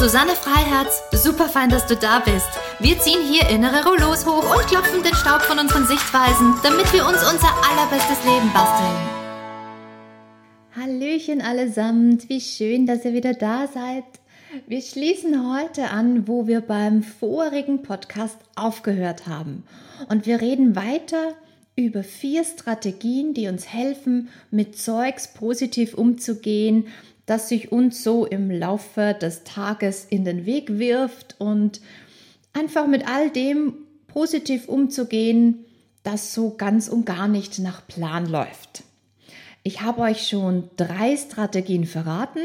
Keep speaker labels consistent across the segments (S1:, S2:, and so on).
S1: Susanne Freiherz. Super fein, dass du da bist. Wir ziehen hier innere Rollos hoch und klopfen den Staub von unseren Sichtweisen, damit wir uns unser allerbestes Leben basteln.
S2: Hallöchen allesamt, wie schön, dass ihr wieder da seid. Wir schließen heute an, wo wir beim vorigen Podcast aufgehört haben. Und wir reden weiter über vier Strategien, die uns helfen, mit Zeugs positiv umzugehen, das sich uns so im Laufe des Tages in den Weg wirft und einfach mit all dem positiv umzugehen, das so ganz und gar nicht nach Plan läuft. Ich habe euch schon drei Strategien verraten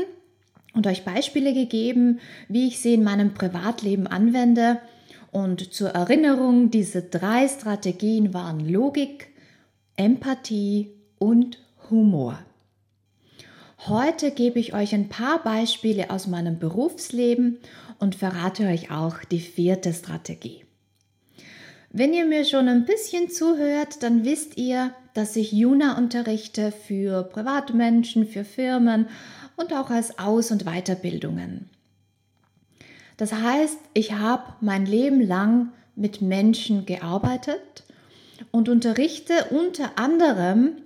S2: und euch Beispiele gegeben, wie ich sie in meinem Privatleben anwende. Und zur Erinnerung, diese drei Strategien waren Logik, Empathie und Humor. Heute gebe ich euch ein paar Beispiele aus meinem Berufsleben und verrate euch auch die vierte Strategie. Wenn ihr mir schon ein bisschen zuhört, dann wisst ihr, dass ich Juna unterrichte für Privatmenschen, für Firmen und auch als Aus- und Weiterbildungen. Das heißt, ich habe mein Leben lang mit Menschen gearbeitet und unterrichte unter anderem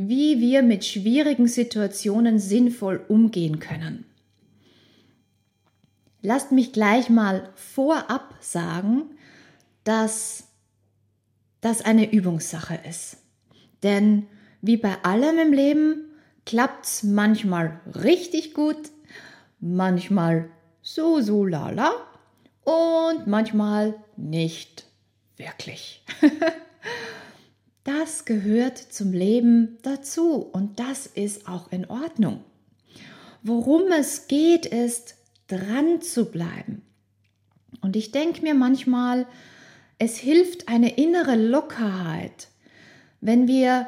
S2: wie wir mit schwierigen Situationen sinnvoll umgehen können. Lasst mich gleich mal vorab sagen, dass das eine Übungssache ist. Denn wie bei allem im Leben klappt es manchmal richtig gut, manchmal so, so, lala und manchmal nicht wirklich. Das gehört zum Leben dazu und das ist auch in Ordnung. Worum es geht, ist dran zu bleiben. Und ich denke mir manchmal, es hilft eine innere Lockerheit, wenn wir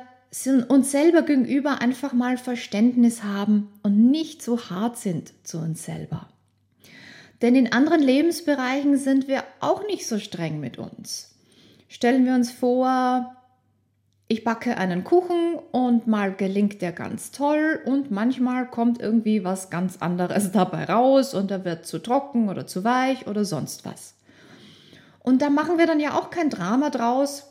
S2: uns selber gegenüber einfach mal Verständnis haben und nicht so hart sind zu uns selber. Denn in anderen Lebensbereichen sind wir auch nicht so streng mit uns. Stellen wir uns vor, ich backe einen Kuchen und mal gelingt der ganz toll und manchmal kommt irgendwie was ganz anderes dabei raus und er wird zu trocken oder zu weich oder sonst was. Und da machen wir dann ja auch kein Drama draus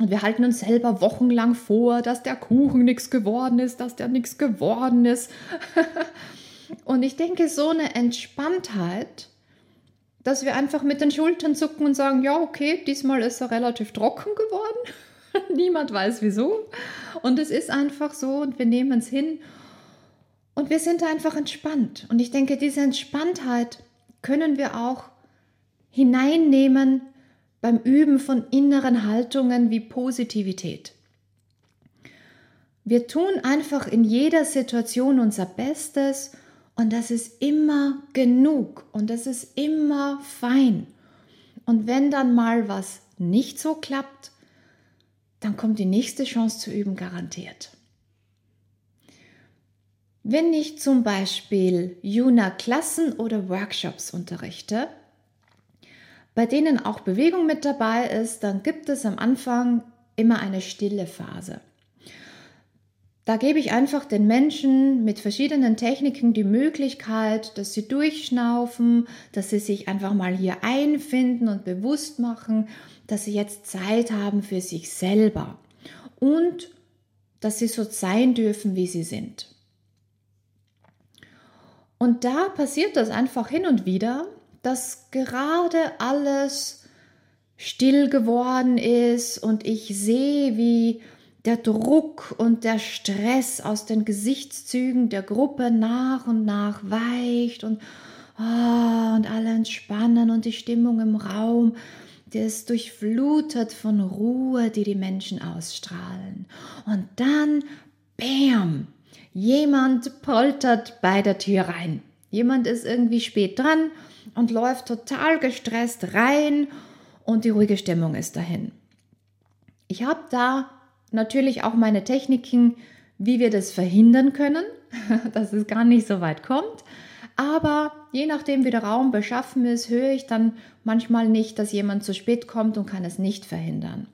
S2: und wir halten uns selber wochenlang vor, dass der Kuchen nichts geworden ist, dass der nichts geworden ist. und ich denke, so eine Entspanntheit, dass wir einfach mit den Schultern zucken und sagen, ja, okay, diesmal ist er relativ trocken geworden. Niemand weiß wieso. Und es ist einfach so und wir nehmen es hin und wir sind einfach entspannt. Und ich denke, diese Entspanntheit können wir auch hineinnehmen beim Üben von inneren Haltungen wie Positivität. Wir tun einfach in jeder Situation unser Bestes und das ist immer genug und das ist immer fein. Und wenn dann mal was nicht so klappt, dann kommt die nächste Chance zu üben garantiert. Wenn ich zum Beispiel Juna-Klassen oder Workshops unterrichte, bei denen auch Bewegung mit dabei ist, dann gibt es am Anfang immer eine stille Phase. Da gebe ich einfach den Menschen mit verschiedenen Techniken die Möglichkeit, dass sie durchschnaufen, dass sie sich einfach mal hier einfinden und bewusst machen, dass sie jetzt Zeit haben für sich selber und dass sie so sein dürfen, wie sie sind. Und da passiert das einfach hin und wieder, dass gerade alles still geworden ist und ich sehe, wie der Druck und der Stress aus den Gesichtszügen der Gruppe nach und nach weicht und, oh, und alle entspannen und die Stimmung im Raum, die ist durchflutet von Ruhe, die die Menschen ausstrahlen. Und dann, bam, jemand poltert bei der Tür rein. Jemand ist irgendwie spät dran und läuft total gestresst rein und die ruhige Stimmung ist dahin. Ich habe da natürlich auch meine Techniken, wie wir das verhindern können, dass es gar nicht so weit kommt. Aber je nachdem, wie der Raum beschaffen ist, höre ich dann manchmal nicht, dass jemand zu spät kommt und kann es nicht verhindern.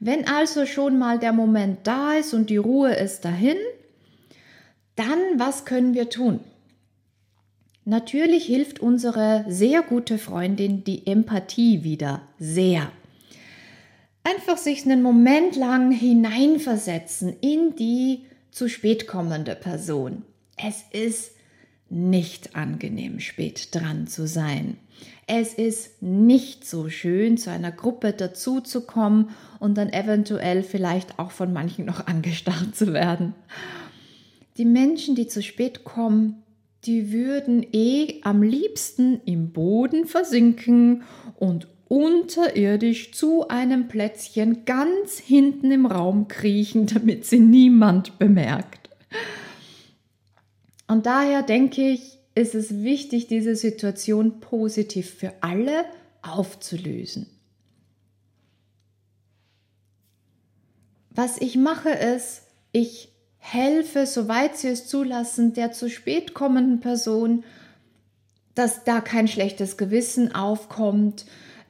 S2: Wenn also schon mal der Moment da ist und die Ruhe ist dahin, dann was können wir tun? Natürlich hilft unsere sehr gute Freundin die Empathie wieder sehr. Einfach sich einen Moment lang hineinversetzen in die zu spät kommende Person. Es ist nicht angenehm, spät dran zu sein. Es ist nicht so schön, zu einer Gruppe dazuzukommen und dann eventuell vielleicht auch von manchen noch angestarrt zu werden. Die Menschen, die zu spät kommen, die würden eh am liebsten im Boden versinken und unterirdisch zu einem Plätzchen ganz hinten im Raum kriechen, damit sie niemand bemerkt. Und daher denke ich, ist es wichtig, diese Situation positiv für alle aufzulösen. Was ich mache ist, ich helfe, soweit sie es zulassen, der zu spät kommenden Person, dass da kein schlechtes Gewissen aufkommt,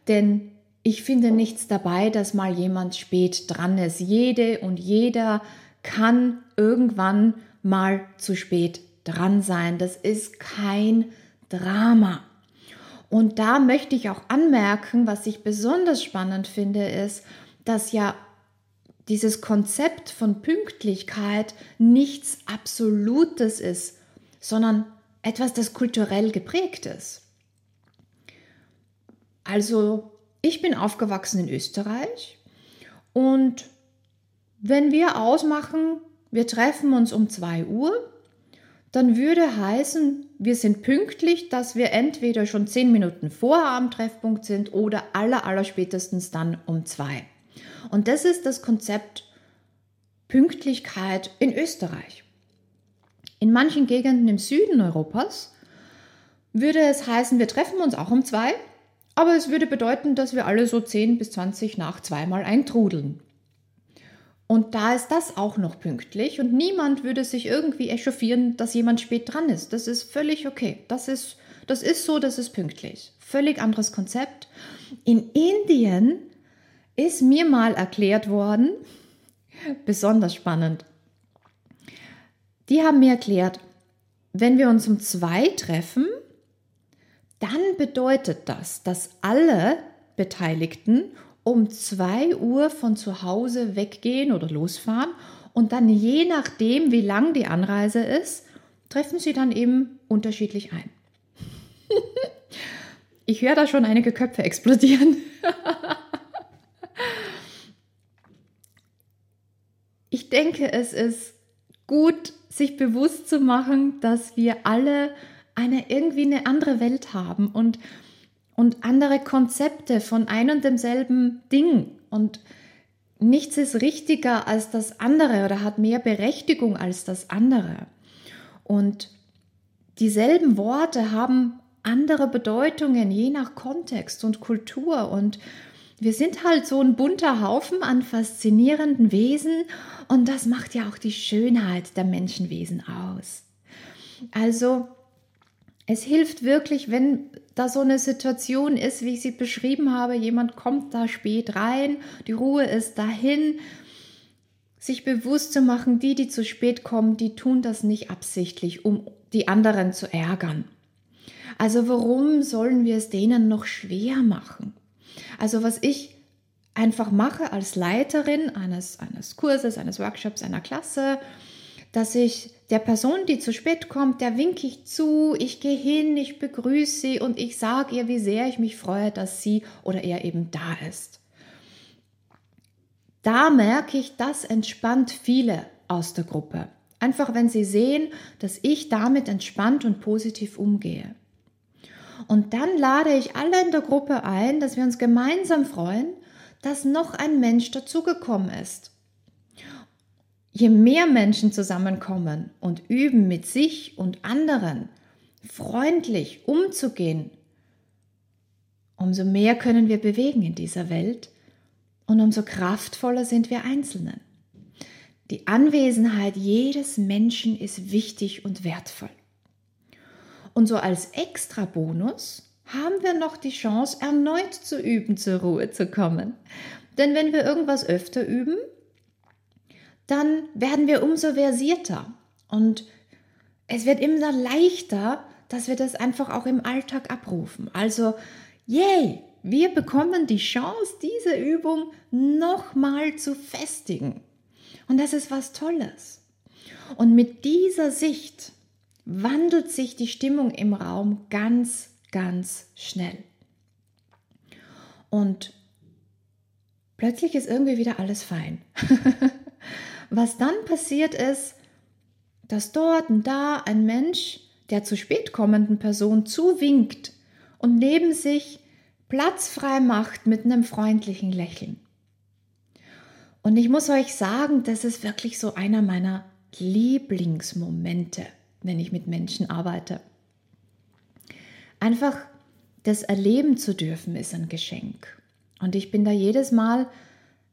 S2: denn ich finde nichts dabei, dass mal jemand spät dran ist. Jede und jeder kann irgendwann mal zu spät dran sein. Das ist kein Drama. Und da möchte ich auch anmerken, was ich besonders spannend finde, ist, dass ja dieses Konzept von Pünktlichkeit nichts Absolutes ist, sondern etwas, das kulturell geprägt ist. Also, ich bin aufgewachsen in Österreich und wenn wir ausmachen, wir treffen uns um 2 Uhr, dann würde heißen, wir sind pünktlich, dass wir entweder schon 10 Minuten vorher am Treffpunkt sind oder aller, aller spätestens dann um 2. Und das ist das Konzept Pünktlichkeit in Österreich. In manchen Gegenden im Süden Europas würde es heißen, wir treffen uns auch um zwei, aber es würde bedeuten, dass wir alle so 10 bis 20 nach zweimal eintrudeln. Und da ist das auch noch pünktlich und niemand würde sich irgendwie echauffieren, dass jemand spät dran ist. Das ist völlig okay. Das ist, das ist so, das ist pünktlich. Völlig anderes Konzept. In Indien ist mir mal erklärt worden, besonders spannend. Die haben mir erklärt, wenn wir uns um zwei treffen, dann bedeutet das, dass alle Beteiligten um zwei Uhr von zu Hause weggehen oder losfahren und dann je nachdem, wie lang die Anreise ist, treffen sie dann eben unterschiedlich ein. ich höre da schon einige Köpfe explodieren. ich denke, es ist gut, sich bewusst zu machen, dass wir alle eine irgendwie eine andere Welt haben und, und andere Konzepte von ein und demselben Ding. Und nichts ist richtiger als das andere oder hat mehr Berechtigung als das andere. Und dieselben Worte haben andere Bedeutungen je nach Kontext und Kultur und wir sind halt so ein bunter Haufen an faszinierenden Wesen und das macht ja auch die Schönheit der Menschenwesen aus. Also es hilft wirklich, wenn da so eine Situation ist, wie ich sie beschrieben habe, jemand kommt da spät rein, die Ruhe ist dahin, sich bewusst zu machen, die, die zu spät kommen, die tun das nicht absichtlich, um die anderen zu ärgern. Also warum sollen wir es denen noch schwer machen? Also was ich einfach mache als Leiterin eines, eines Kurses, eines Workshops, einer Klasse, dass ich der Person, die zu spät kommt, der winke ich zu, ich gehe hin, ich begrüße sie und ich sage ihr, wie sehr ich mich freue, dass sie oder er eben da ist. Da merke ich, das entspannt viele aus der Gruppe. Einfach wenn sie sehen, dass ich damit entspannt und positiv umgehe. Und dann lade ich alle in der Gruppe ein, dass wir uns gemeinsam freuen, dass noch ein Mensch dazugekommen ist. Je mehr Menschen zusammenkommen und üben, mit sich und anderen freundlich umzugehen, umso mehr können wir bewegen in dieser Welt und umso kraftvoller sind wir Einzelnen. Die Anwesenheit jedes Menschen ist wichtig und wertvoll. Und so als extra Bonus haben wir noch die Chance, erneut zu üben, zur Ruhe zu kommen. Denn wenn wir irgendwas öfter üben, dann werden wir umso versierter und es wird immer leichter, dass wir das einfach auch im Alltag abrufen. Also, yay, wir bekommen die Chance, diese Übung nochmal zu festigen. Und das ist was Tolles. Und mit dieser Sicht wandelt sich die Stimmung im Raum ganz, ganz schnell. Und plötzlich ist irgendwie wieder alles fein. Was dann passiert ist, dass dort und da ein Mensch der zu spät kommenden Person zuwinkt und neben sich Platz frei macht mit einem freundlichen Lächeln. Und ich muss euch sagen, das ist wirklich so einer meiner Lieblingsmomente, wenn ich mit Menschen arbeite. Einfach das erleben zu dürfen, ist ein Geschenk. Und ich bin da jedes Mal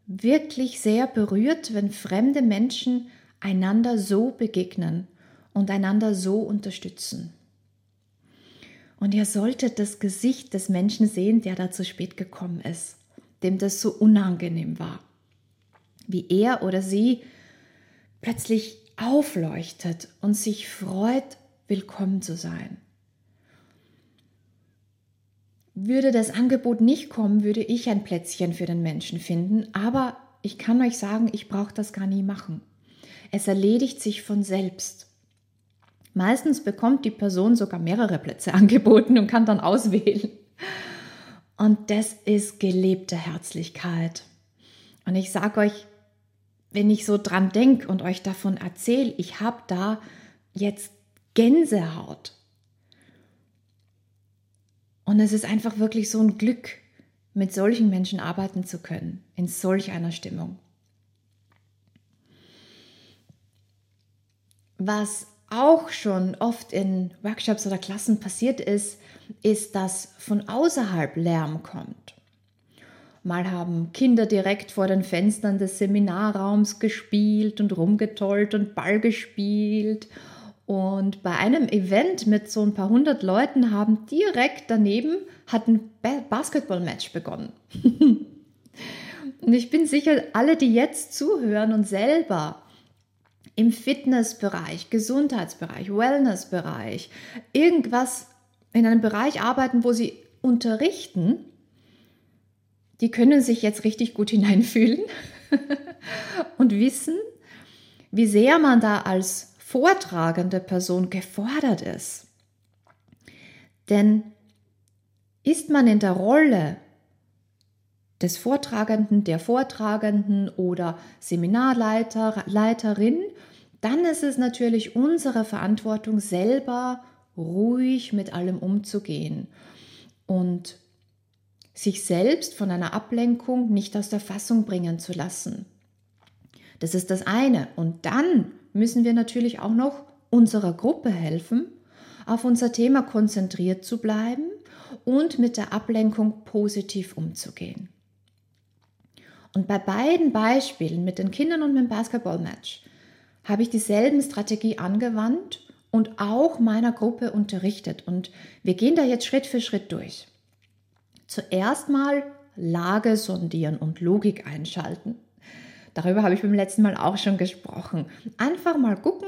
S2: wirklich sehr berührt, wenn fremde Menschen einander so begegnen und einander so unterstützen. Und ihr solltet das Gesicht des Menschen sehen, der da zu spät gekommen ist, dem das so unangenehm war. Wie er oder sie plötzlich aufleuchtet und sich freut, willkommen zu sein. Würde das Angebot nicht kommen, würde ich ein Plätzchen für den Menschen finden, aber ich kann euch sagen, ich brauche das gar nie machen. Es erledigt sich von selbst. Meistens bekommt die Person sogar mehrere Plätze angeboten und kann dann auswählen. Und das ist gelebte Herzlichkeit. Und ich sage euch, wenn ich so dran denke und euch davon erzähle, ich habe da jetzt Gänsehaut. Und es ist einfach wirklich so ein Glück, mit solchen Menschen arbeiten zu können, in solch einer Stimmung. Was auch schon oft in Workshops oder Klassen passiert ist, ist, dass von außerhalb Lärm kommt. Mal haben Kinder direkt vor den Fenstern des Seminarraums gespielt und rumgetollt und Ball gespielt. Und bei einem Event mit so ein paar hundert Leuten haben direkt daneben hat ein Basketballmatch begonnen. und ich bin sicher, alle, die jetzt zuhören und selber im Fitnessbereich, Gesundheitsbereich, Wellnessbereich, irgendwas in einem Bereich arbeiten, wo sie unterrichten, die können sich jetzt richtig gut hineinfühlen und wissen, wie sehr man da als vortragende Person gefordert ist. Denn ist man in der Rolle des Vortragenden, der Vortragenden oder Seminarleiter, Leiterin, dann ist es natürlich unsere Verantwortung, selber ruhig mit allem umzugehen und sich selbst von einer Ablenkung nicht aus der Fassung bringen zu lassen. Das ist das eine. Und dann müssen wir natürlich auch noch unserer Gruppe helfen, auf unser Thema konzentriert zu bleiben und mit der Ablenkung positiv umzugehen. Und bei beiden Beispielen mit den Kindern und mit dem Basketballmatch habe ich dieselben Strategie angewandt und auch meiner Gruppe unterrichtet. Und wir gehen da jetzt Schritt für Schritt durch. Zuerst mal Lage sondieren und Logik einschalten. Darüber habe ich beim letzten Mal auch schon gesprochen. Einfach mal gucken,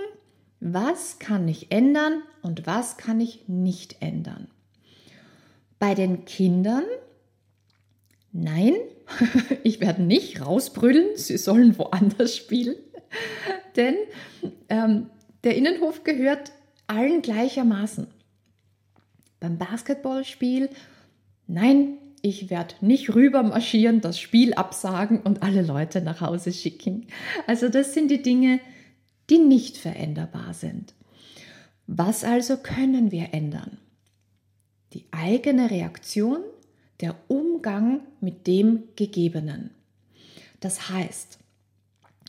S2: was kann ich ändern und was kann ich nicht ändern. Bei den Kindern Nein, ich werde nicht rausbrüllen, sie sollen woanders spielen, denn ähm, der Innenhof gehört allen gleichermaßen. Beim Basketballspiel, nein, ich werde nicht rüber marschieren, das Spiel absagen und alle Leute nach Hause schicken. Also das sind die Dinge, die nicht veränderbar sind. Was also können wir ändern? Die eigene Reaktion der Umgang mit dem Gegebenen. Das heißt,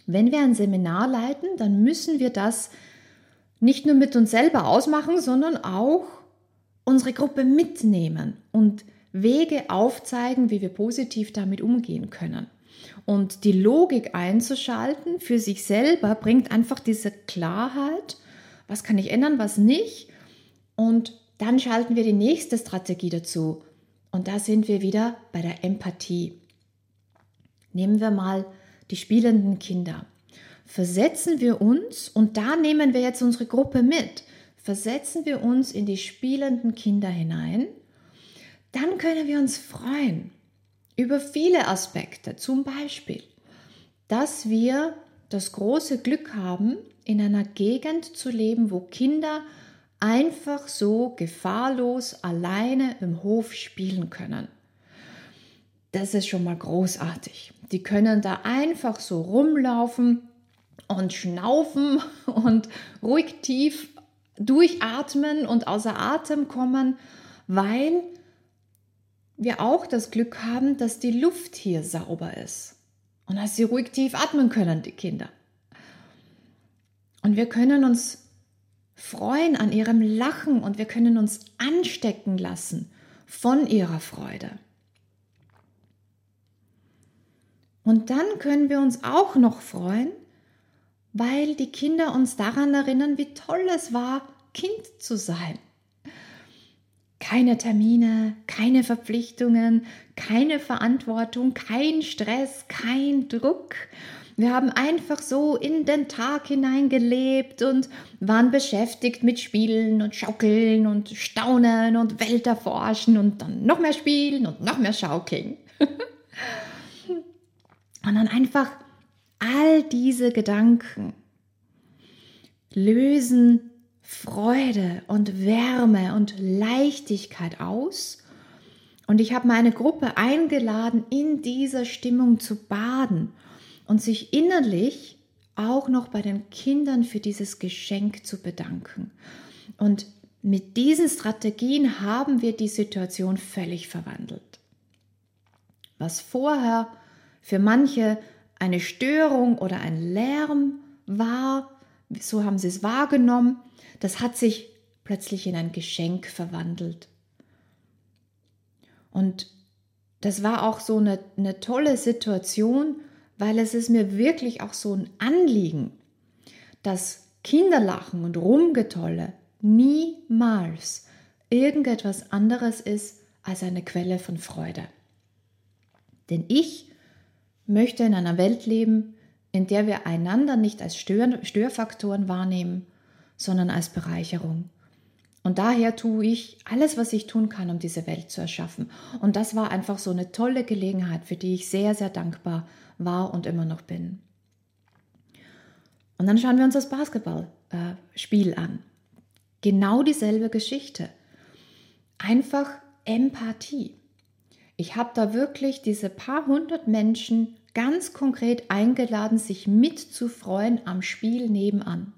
S2: wenn wir ein Seminar leiten, dann müssen wir das nicht nur mit uns selber ausmachen, sondern auch unsere Gruppe mitnehmen und Wege aufzeigen, wie wir positiv damit umgehen können. Und die Logik einzuschalten für sich selber bringt einfach diese Klarheit, was kann ich ändern, was nicht. Und dann schalten wir die nächste Strategie dazu. Und da sind wir wieder bei der Empathie. Nehmen wir mal die spielenden Kinder. Versetzen wir uns, und da nehmen wir jetzt unsere Gruppe mit, versetzen wir uns in die spielenden Kinder hinein, dann können wir uns freuen über viele Aspekte. Zum Beispiel, dass wir das große Glück haben, in einer Gegend zu leben, wo Kinder einfach so gefahrlos alleine im Hof spielen können. Das ist schon mal großartig. Die können da einfach so rumlaufen und schnaufen und ruhig tief durchatmen und außer Atem kommen, weil wir auch das Glück haben, dass die Luft hier sauber ist und dass sie ruhig tief atmen können, die Kinder. Und wir können uns freuen an ihrem Lachen und wir können uns anstecken lassen von ihrer Freude. Und dann können wir uns auch noch freuen, weil die Kinder uns daran erinnern, wie toll es war, Kind zu sein. Keine Termine, keine Verpflichtungen, keine Verantwortung, kein Stress, kein Druck. Wir haben einfach so in den Tag hineingelebt und waren beschäftigt mit Spielen und Schaukeln und Staunen und Welt erforschen und dann noch mehr Spielen und noch mehr Schaukeln. und dann einfach all diese Gedanken lösen Freude und Wärme und Leichtigkeit aus. Und ich habe meine Gruppe eingeladen, in dieser Stimmung zu baden und sich innerlich auch noch bei den Kindern für dieses Geschenk zu bedanken. Und mit diesen Strategien haben wir die Situation völlig verwandelt. Was vorher für manche eine Störung oder ein Lärm war, so haben sie es wahrgenommen, das hat sich plötzlich in ein Geschenk verwandelt. Und das war auch so eine, eine tolle Situation, weil es ist mir wirklich auch so ein Anliegen, dass Kinderlachen und Rumgetolle niemals irgendetwas anderes ist als eine Quelle von Freude. Denn ich möchte in einer Welt leben, in der wir einander nicht als Stör Störfaktoren wahrnehmen, sondern als Bereicherung. Und daher tue ich alles, was ich tun kann, um diese Welt zu erschaffen. Und das war einfach so eine tolle Gelegenheit, für die ich sehr, sehr dankbar war und immer noch bin. Und dann schauen wir uns das Basketballspiel an. Genau dieselbe Geschichte. Einfach Empathie. Ich habe da wirklich diese paar hundert Menschen ganz konkret eingeladen, sich mitzufreuen am Spiel nebenan.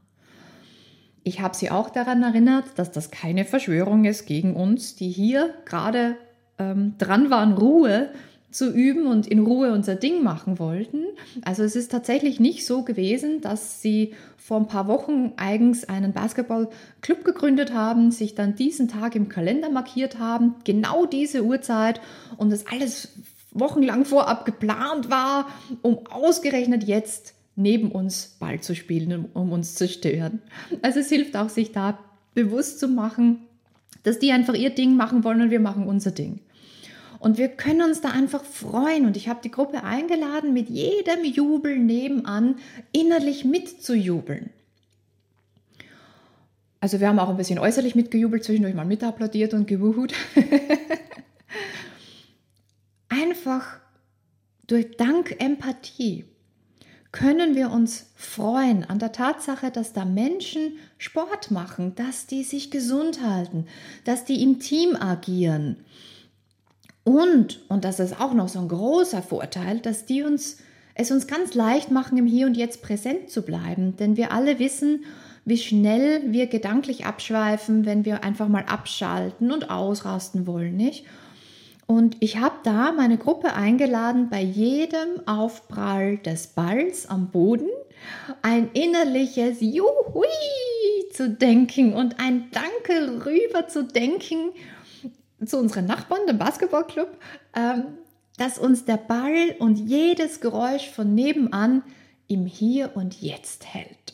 S2: Ich habe sie auch daran erinnert, dass das keine Verschwörung ist gegen uns, die hier gerade ähm, dran waren, Ruhe zu üben und in Ruhe unser Ding machen wollten. Also es ist tatsächlich nicht so gewesen, dass sie vor ein paar Wochen eigens einen Basketballclub gegründet haben, sich dann diesen Tag im Kalender markiert haben, genau diese Uhrzeit und das alles wochenlang vorab geplant war, um ausgerechnet jetzt neben uns Ball zu spielen, um uns zu stören. Also es hilft auch, sich da bewusst zu machen, dass die einfach ihr Ding machen wollen und wir machen unser Ding. Und wir können uns da einfach freuen. Und ich habe die Gruppe eingeladen, mit jedem Jubel nebenan innerlich mitzujubeln. Also wir haben auch ein bisschen äußerlich mitgejubelt, zwischendurch mal mitapplaudiert und gewuhut. einfach durch Dank Empathie können wir uns freuen an der Tatsache, dass da Menschen Sport machen, dass die sich gesund halten, dass die im Team agieren. Und, und das ist auch noch so ein großer Vorteil, dass die uns es uns ganz leicht machen, im Hier und Jetzt präsent zu bleiben. Denn wir alle wissen, wie schnell wir gedanklich abschweifen, wenn wir einfach mal abschalten und ausrasten wollen, nicht? Und ich habe da meine Gruppe eingeladen, bei jedem Aufprall des Balls am Boden ein innerliches Juhui zu denken und ein Danke rüber zu denken zu unseren Nachbarn, dem Basketballclub, ähm, dass uns der Ball und jedes Geräusch von nebenan im Hier und Jetzt hält.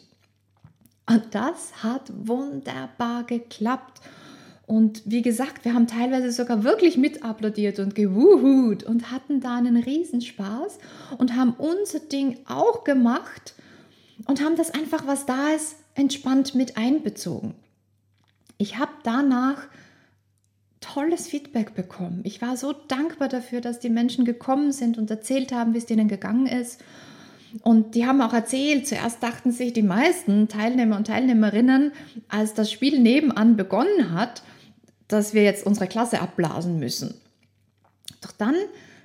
S2: Und das hat wunderbar geklappt. Und wie gesagt, wir haben teilweise sogar wirklich mit applaudiert und gewuhut und hatten da einen Riesenspaß und haben unser Ding auch gemacht und haben das einfach, was da ist, entspannt mit einbezogen. Ich habe danach tolles Feedback bekommen. Ich war so dankbar dafür, dass die Menschen gekommen sind und erzählt haben, wie es denen gegangen ist. Und die haben auch erzählt, zuerst dachten sich die meisten Teilnehmer und Teilnehmerinnen, als das Spiel nebenan begonnen hat, dass wir jetzt unsere Klasse abblasen müssen. Doch dann,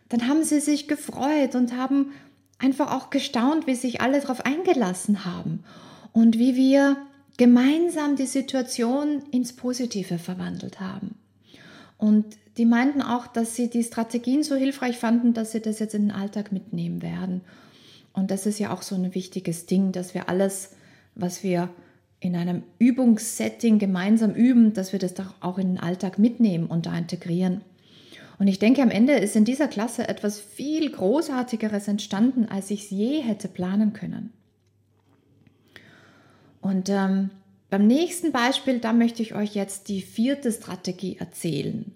S2: dann haben sie sich gefreut und haben einfach auch gestaunt, wie sich alle darauf eingelassen haben und wie wir gemeinsam die Situation ins Positive verwandelt haben. Und die meinten auch, dass sie die Strategien so hilfreich fanden, dass sie das jetzt in den Alltag mitnehmen werden. Und das ist ja auch so ein wichtiges Ding, dass wir alles, was wir in einem Übungssetting gemeinsam üben, dass wir das doch auch in den Alltag mitnehmen und da integrieren. Und ich denke, am Ende ist in dieser Klasse etwas viel Großartigeres entstanden, als ich es je hätte planen können. Und ähm, beim nächsten Beispiel, da möchte ich euch jetzt die vierte Strategie erzählen.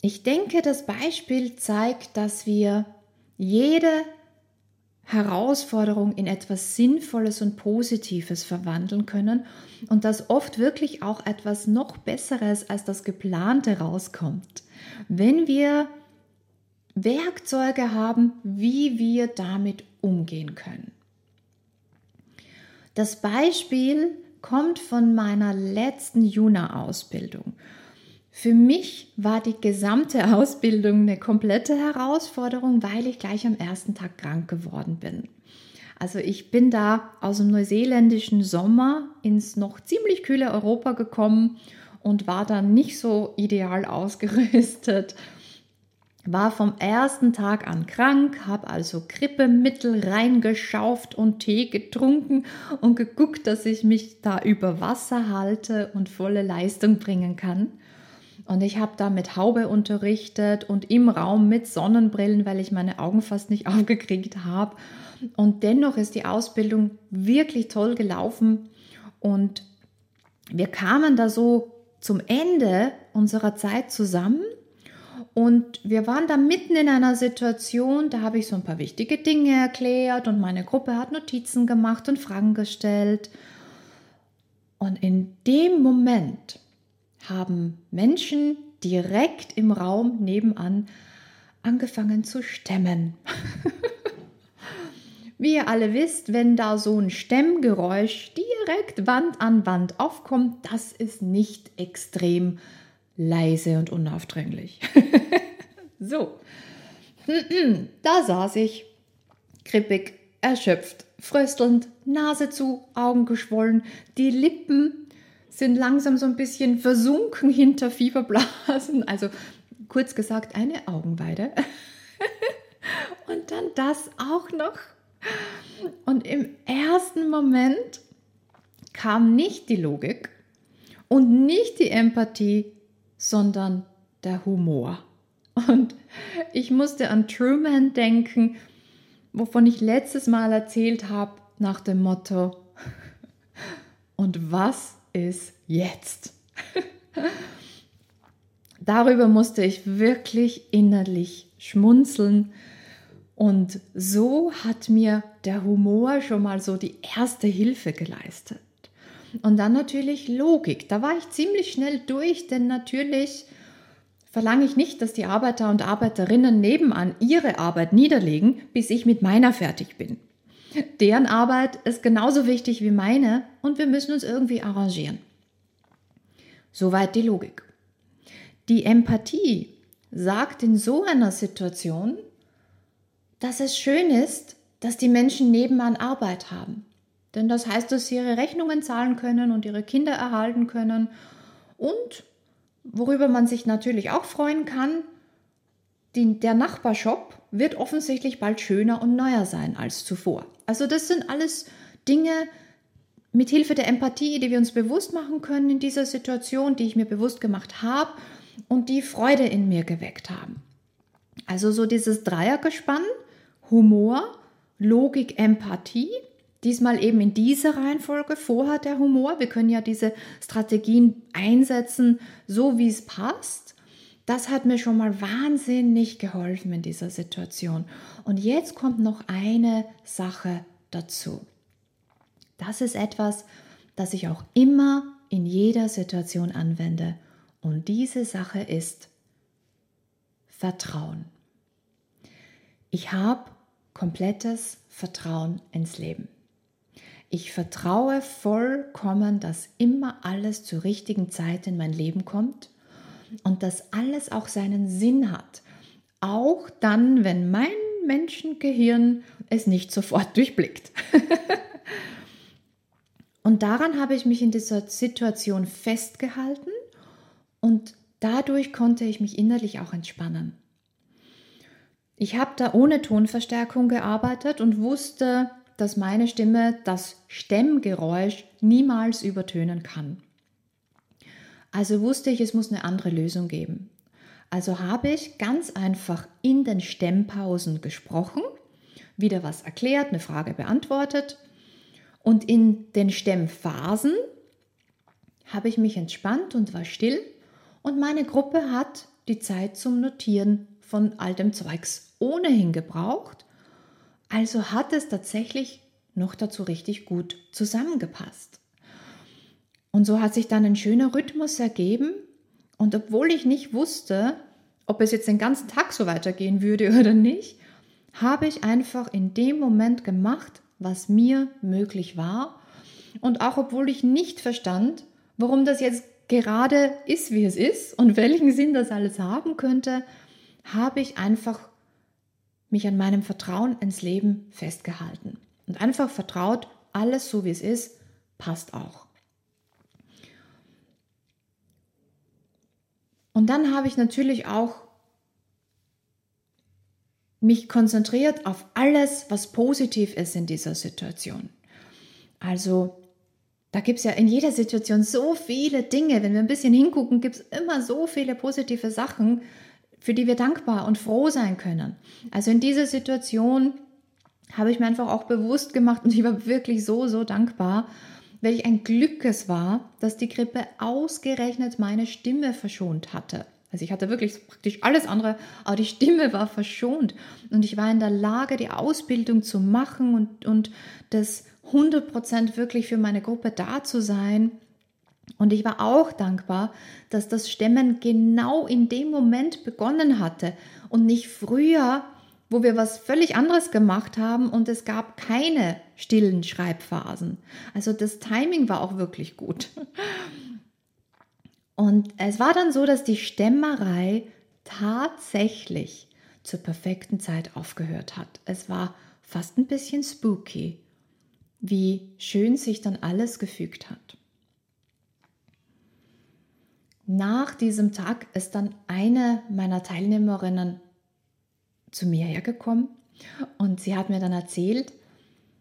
S2: Ich denke, das Beispiel zeigt, dass wir jede Herausforderung in etwas Sinnvolles und Positives verwandeln können und dass oft wirklich auch etwas noch Besseres als das Geplante rauskommt. Wenn wir Werkzeuge haben, wie wir damit umgehen können. Das Beispiel kommt von meiner letzten Juna-Ausbildung. Für mich war die gesamte Ausbildung eine komplette Herausforderung, weil ich gleich am ersten Tag krank geworden bin. Also ich bin da aus dem neuseeländischen Sommer ins noch ziemlich kühle Europa gekommen und war dann nicht so ideal ausgerüstet. War vom ersten Tag an krank, habe also Grippemittel reingeschauft und Tee getrunken und geguckt, dass ich mich da über Wasser halte und volle Leistung bringen kann. Und ich habe da mit Haube unterrichtet und im Raum mit Sonnenbrillen, weil ich meine Augen fast nicht aufgekriegt habe. Und dennoch ist die Ausbildung wirklich toll gelaufen. Und wir kamen da so zum Ende unserer Zeit zusammen. Und wir waren da mitten in einer Situation, da habe ich so ein paar wichtige Dinge erklärt und meine Gruppe hat Notizen gemacht und Fragen gestellt. Und in dem Moment haben Menschen direkt im Raum nebenan angefangen zu stemmen. Wie ihr alle wisst, wenn da so ein Stemmgeräusch direkt Wand an Wand aufkommt, das ist nicht extrem leise und unaufdringlich. so, da saß ich, krippig, erschöpft, fröstelnd, Nase zu, Augen geschwollen, die Lippen sind langsam so ein bisschen versunken hinter Fieberblasen. Also kurz gesagt eine Augenweide. Und dann das auch noch. Und im ersten Moment kam nicht die Logik und nicht die Empathie, sondern der Humor. Und ich musste an Truman denken, wovon ich letztes Mal erzählt habe, nach dem Motto, und was ist jetzt. Darüber musste ich wirklich innerlich schmunzeln. Und so hat mir der Humor schon mal so die erste Hilfe geleistet. Und dann natürlich Logik. Da war ich ziemlich schnell durch, denn natürlich verlange ich nicht, dass die Arbeiter und Arbeiterinnen nebenan ihre Arbeit niederlegen, bis ich mit meiner fertig bin. Deren Arbeit ist genauso wichtig wie meine und wir müssen uns irgendwie arrangieren. Soweit die Logik. Die Empathie sagt in so einer Situation, dass es schön ist, dass die Menschen nebenan Arbeit haben. Denn das heißt, dass sie ihre Rechnungen zahlen können und ihre Kinder erhalten können. Und worüber man sich natürlich auch freuen kann, die, der Nachbarshop wird offensichtlich bald schöner und neuer sein als zuvor. Also das sind alles Dinge, mit Hilfe der Empathie, die wir uns bewusst machen können in dieser Situation, die ich mir bewusst gemacht habe und die Freude in mir geweckt haben. Also so dieses Dreiergespann, Humor, Logik, Empathie. Diesmal eben in dieser Reihenfolge, vorher der Humor. Wir können ja diese Strategien einsetzen, so wie es passt. Das hat mir schon mal wahnsinnig geholfen in dieser Situation. Und jetzt kommt noch eine Sache dazu. Das ist etwas, das ich auch immer in jeder Situation anwende. Und diese Sache ist Vertrauen. Ich habe komplettes Vertrauen ins Leben. Ich vertraue vollkommen, dass immer alles zur richtigen Zeit in mein Leben kommt und dass alles auch seinen Sinn hat. Auch dann, wenn mein Menschengehirn es nicht sofort durchblickt. und daran habe ich mich in dieser Situation festgehalten und dadurch konnte ich mich innerlich auch entspannen. Ich habe da ohne Tonverstärkung gearbeitet und wusste, dass meine Stimme das Stemmgeräusch niemals übertönen kann. Also wusste ich, es muss eine andere Lösung geben. Also habe ich ganz einfach in den Stemmpausen gesprochen, wieder was erklärt, eine Frage beantwortet und in den Stemmphasen habe ich mich entspannt und war still und meine Gruppe hat die Zeit zum Notieren von all dem Zeugs ohnehin gebraucht. Also hat es tatsächlich noch dazu richtig gut zusammengepasst. Und so hat sich dann ein schöner Rhythmus ergeben. Und obwohl ich nicht wusste, ob es jetzt den ganzen Tag so weitergehen würde oder nicht, habe ich einfach in dem Moment gemacht, was mir möglich war. Und auch obwohl ich nicht verstand, warum das jetzt gerade ist, wie es ist und welchen Sinn das alles haben könnte, habe ich einfach mich an meinem Vertrauen ins Leben festgehalten und einfach vertraut, alles so wie es ist, passt auch. Und dann habe ich natürlich auch mich konzentriert auf alles, was positiv ist in dieser Situation. Also da gibt es ja in jeder Situation so viele Dinge. Wenn wir ein bisschen hingucken, gibt es immer so viele positive Sachen, für die wir dankbar und froh sein können. Also in dieser Situation habe ich mir einfach auch bewusst gemacht und ich war wirklich so, so dankbar, welch ein Glück es war, dass die Grippe ausgerechnet meine Stimme verschont hatte. Also ich hatte wirklich praktisch alles andere, aber die Stimme war verschont und ich war in der Lage, die Ausbildung zu machen und, und das 100% wirklich für meine Gruppe da zu sein und ich war auch dankbar, dass das Stemmen genau in dem Moment begonnen hatte und nicht früher, wo wir was völlig anderes gemacht haben und es gab keine stillen Schreibphasen. Also das Timing war auch wirklich gut. Und es war dann so, dass die Stemmerei tatsächlich zur perfekten Zeit aufgehört hat. Es war fast ein bisschen spooky, wie schön sich dann alles gefügt hat. Nach diesem Tag ist dann eine meiner Teilnehmerinnen zu mir hergekommen und sie hat mir dann erzählt,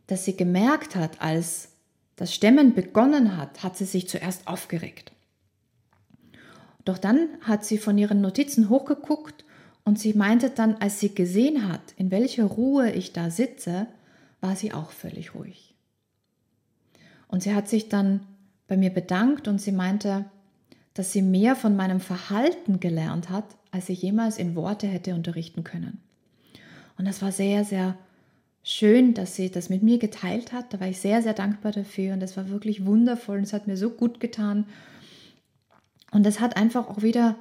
S2: dass sie gemerkt hat, als das Stemmen begonnen hat, hat sie sich zuerst aufgeregt. Doch dann hat sie von ihren Notizen hochgeguckt und sie meinte dann, als sie gesehen hat, in welcher Ruhe ich da sitze, war sie auch völlig ruhig. Und sie hat sich dann bei mir bedankt und sie meinte, dass sie mehr von meinem Verhalten gelernt hat, als ich jemals in Worte hätte unterrichten können. Und das war sehr, sehr schön, dass sie das mit mir geteilt hat. Da war ich sehr, sehr dankbar dafür und das war wirklich wundervoll und es hat mir so gut getan. Und es hat einfach auch wieder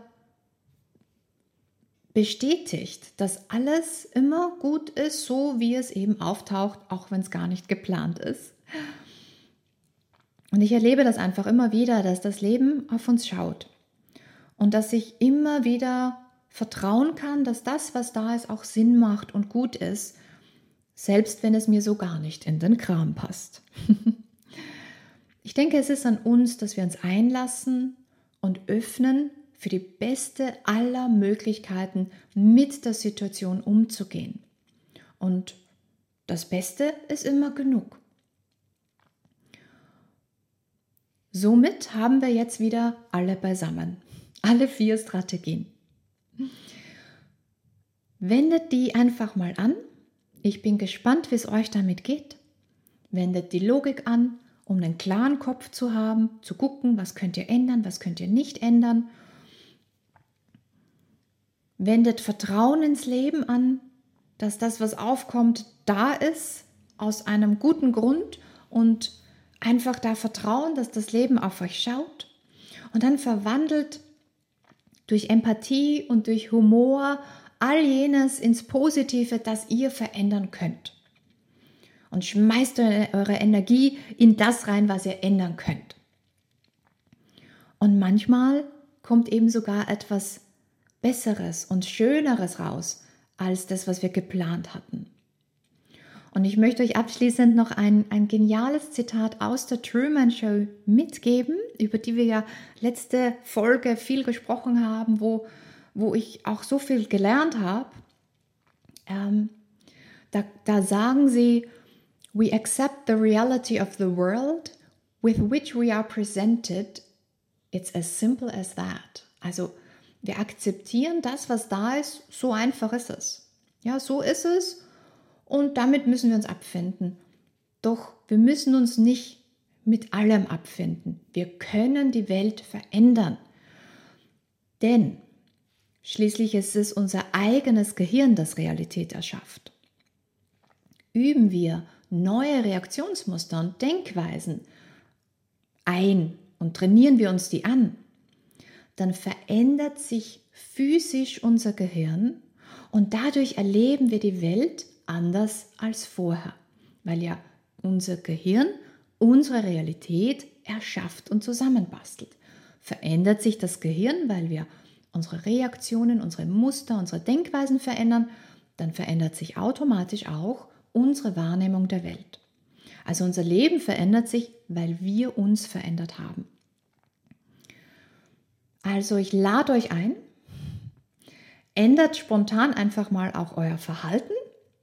S2: bestätigt, dass alles immer gut ist, so wie es eben auftaucht, auch wenn es gar nicht geplant ist. Und ich erlebe das einfach immer wieder, dass das Leben auf uns schaut und dass ich immer wieder vertrauen kann, dass das, was da ist, auch Sinn macht und gut ist, selbst wenn es mir so gar nicht in den Kram passt. ich denke, es ist an uns, dass wir uns einlassen und öffnen für die beste aller Möglichkeiten, mit der Situation umzugehen. Und das Beste ist immer genug. Somit haben wir jetzt wieder alle beisammen. Alle vier Strategien. Wendet die einfach mal an. Ich bin gespannt, wie es euch damit geht. Wendet die Logik an, um einen klaren Kopf zu haben, zu gucken, was könnt ihr ändern, was könnt ihr nicht ändern. Wendet Vertrauen ins Leben an, dass das, was aufkommt, da ist, aus einem guten Grund und einfach da vertrauen, dass das Leben auf euch schaut. Und dann verwandelt durch Empathie und durch Humor all jenes ins Positive, das ihr verändern könnt. Und schmeißt eure Energie in das rein, was ihr ändern könnt. Und manchmal kommt eben sogar etwas Besseres und Schöneres raus als das, was wir geplant hatten. Und ich möchte euch abschließend noch ein, ein geniales Zitat aus der Truman Show mitgeben, über die wir ja letzte Folge viel gesprochen haben, wo, wo ich auch so viel gelernt habe. Ähm, da, da sagen sie, We accept the reality of the world with which we are presented. It's as simple as that. Also wir akzeptieren das, was da ist, so einfach ist es. Ja, so ist es und damit müssen wir uns abfinden. Doch wir müssen uns nicht mit allem abfinden. Wir können die Welt verändern. Denn schließlich ist es unser eigenes Gehirn, das Realität erschafft. Üben wir neue Reaktionsmuster und Denkweisen ein und trainieren wir uns die an, dann verändert sich physisch unser Gehirn und dadurch erleben wir die Welt anders als vorher, weil ja unser Gehirn unsere Realität erschafft und zusammenbastelt. Verändert sich das Gehirn, weil wir unsere Reaktionen, unsere Muster, unsere Denkweisen verändern, dann verändert sich automatisch auch unsere Wahrnehmung der Welt. Also unser Leben verändert sich, weil wir uns verändert haben. Also ich lade euch ein, ändert spontan einfach mal auch euer Verhalten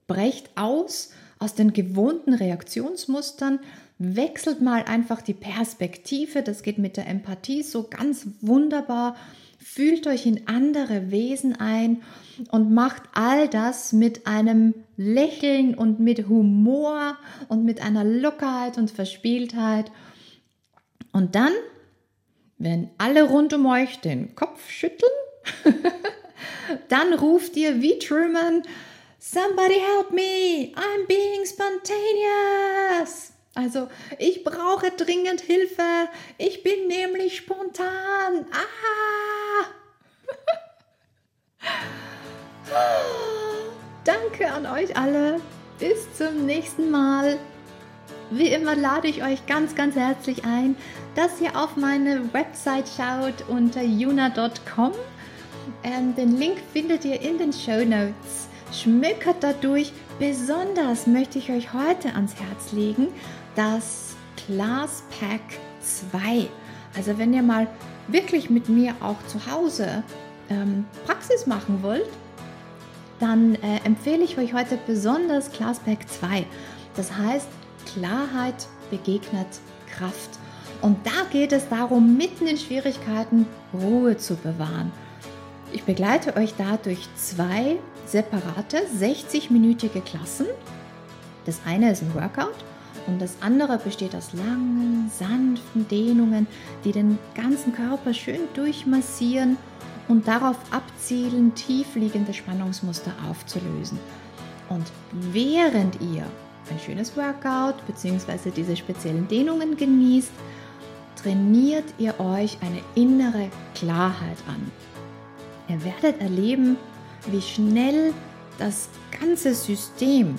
S2: brecht aus aus den gewohnten Reaktionsmustern, wechselt mal einfach die Perspektive, das geht mit der Empathie so ganz wunderbar. Fühlt euch in andere Wesen ein und macht all das mit einem Lächeln und mit Humor und mit einer Lockerheit und Verspieltheit. Und dann, wenn alle rund um euch den Kopf schütteln, dann ruft ihr wie Truman, Somebody help me! I'm being spontaneous! Also, ich brauche dringend Hilfe. Ich bin nämlich spontan. Ah! Danke an euch alle. Bis zum nächsten Mal. Wie immer lade ich euch ganz, ganz herzlich ein, dass ihr auf meine Website schaut unter juna.com. Ähm, den Link findet ihr in den Show Notes schmückert dadurch. Besonders möchte ich euch heute ans Herz legen das Class Pack 2. Also wenn ihr mal wirklich mit mir auch zu Hause ähm, Praxis machen wollt, dann äh, empfehle ich euch heute besonders Class Pack 2. Das heißt, Klarheit begegnet Kraft. Und da geht es darum, mitten in Schwierigkeiten Ruhe zu bewahren. Ich begleite euch da durch zwei separate 60-minütige Klassen. Das eine ist ein Workout und das andere besteht aus langen, sanften Dehnungen, die den ganzen Körper schön durchmassieren und darauf abzielen, tiefliegende Spannungsmuster aufzulösen. Und während ihr ein schönes Workout bzw. diese speziellen Dehnungen genießt, trainiert ihr euch eine innere Klarheit an. Ihr werdet erleben, wie schnell das ganze System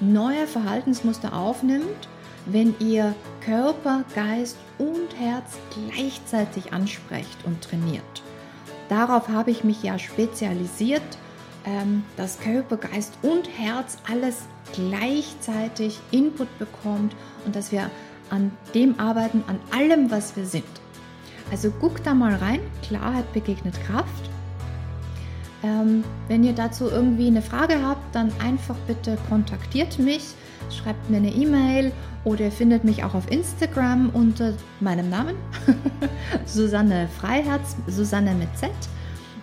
S2: neue Verhaltensmuster aufnimmt, wenn ihr Körper, Geist und Herz gleichzeitig ansprecht und trainiert. Darauf habe ich mich ja spezialisiert, ähm, dass Körper, Geist und Herz alles gleichzeitig Input bekommt und dass wir an dem arbeiten, an allem, was wir sind. Also guckt da mal rein, Klarheit begegnet Kraft. Ähm, wenn ihr dazu irgendwie eine Frage habt, dann einfach bitte kontaktiert mich. schreibt mir eine E-Mail oder ihr findet mich auch auf Instagram unter meinem Namen, Susanne Freiherz, Susanne mit Z.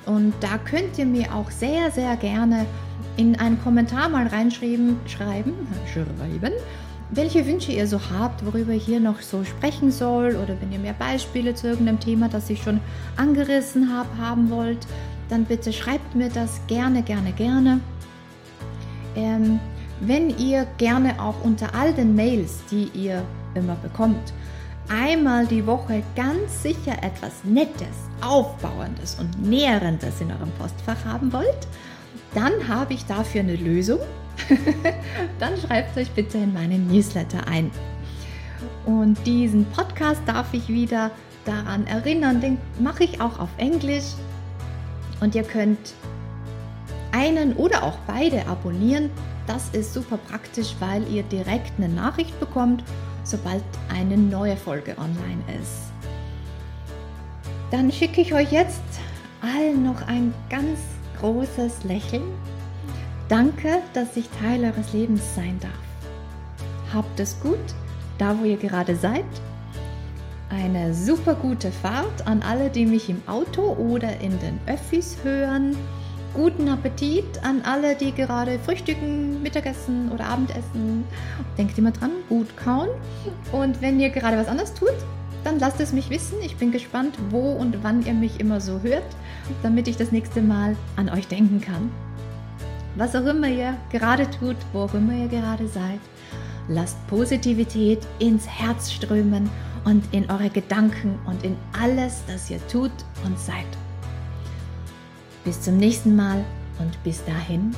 S2: Und da könnt ihr mir auch sehr, sehr gerne in einen Kommentar mal reinschreiben, schreiben, schreiben, welche Wünsche ihr so habt, worüber ich hier noch so sprechen soll oder wenn ihr mehr Beispiele zu irgendeinem Thema, das ich schon angerissen habe, haben wollt, dann bitte schreibt mir das gerne, gerne, gerne. Ähm, wenn ihr gerne auch unter all den Mails, die ihr immer bekommt, einmal die Woche ganz sicher etwas Nettes, Aufbauendes und Nährendes in eurem Postfach haben wollt, dann habe ich dafür eine Lösung. dann schreibt euch bitte in meinen Newsletter ein. Und diesen Podcast darf ich wieder daran erinnern, den mache ich auch auf Englisch. Und ihr könnt einen oder auch beide abonnieren das ist super praktisch, weil ihr direkt eine Nachricht bekommt, sobald eine neue Folge online ist. Dann schicke ich euch jetzt allen noch ein ganz großes Lächeln. Danke, dass ich Teil eures Lebens sein darf. Habt es gut, da wo ihr gerade seid. Eine super gute Fahrt an alle, die mich im Auto oder in den Öffis hören. Guten Appetit an alle, die gerade frühstücken, Mittagessen oder Abendessen. Denkt immer dran, gut kauen. Und wenn ihr gerade was anderes tut, dann lasst es mich wissen. Ich bin gespannt, wo und wann ihr mich immer so hört, damit ich das nächste Mal an euch denken kann. Was auch immer ihr gerade tut, wo auch immer ihr gerade seid, lasst Positivität ins Herz strömen und in eure Gedanken und in alles, das ihr tut und seid. Bis zum nächsten Mal und bis dahin,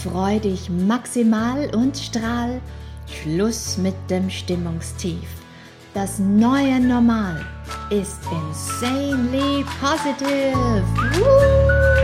S2: freu dich maximal und strahl. Schluss mit dem Stimmungstief. Das neue Normal ist insanely positive. Woo!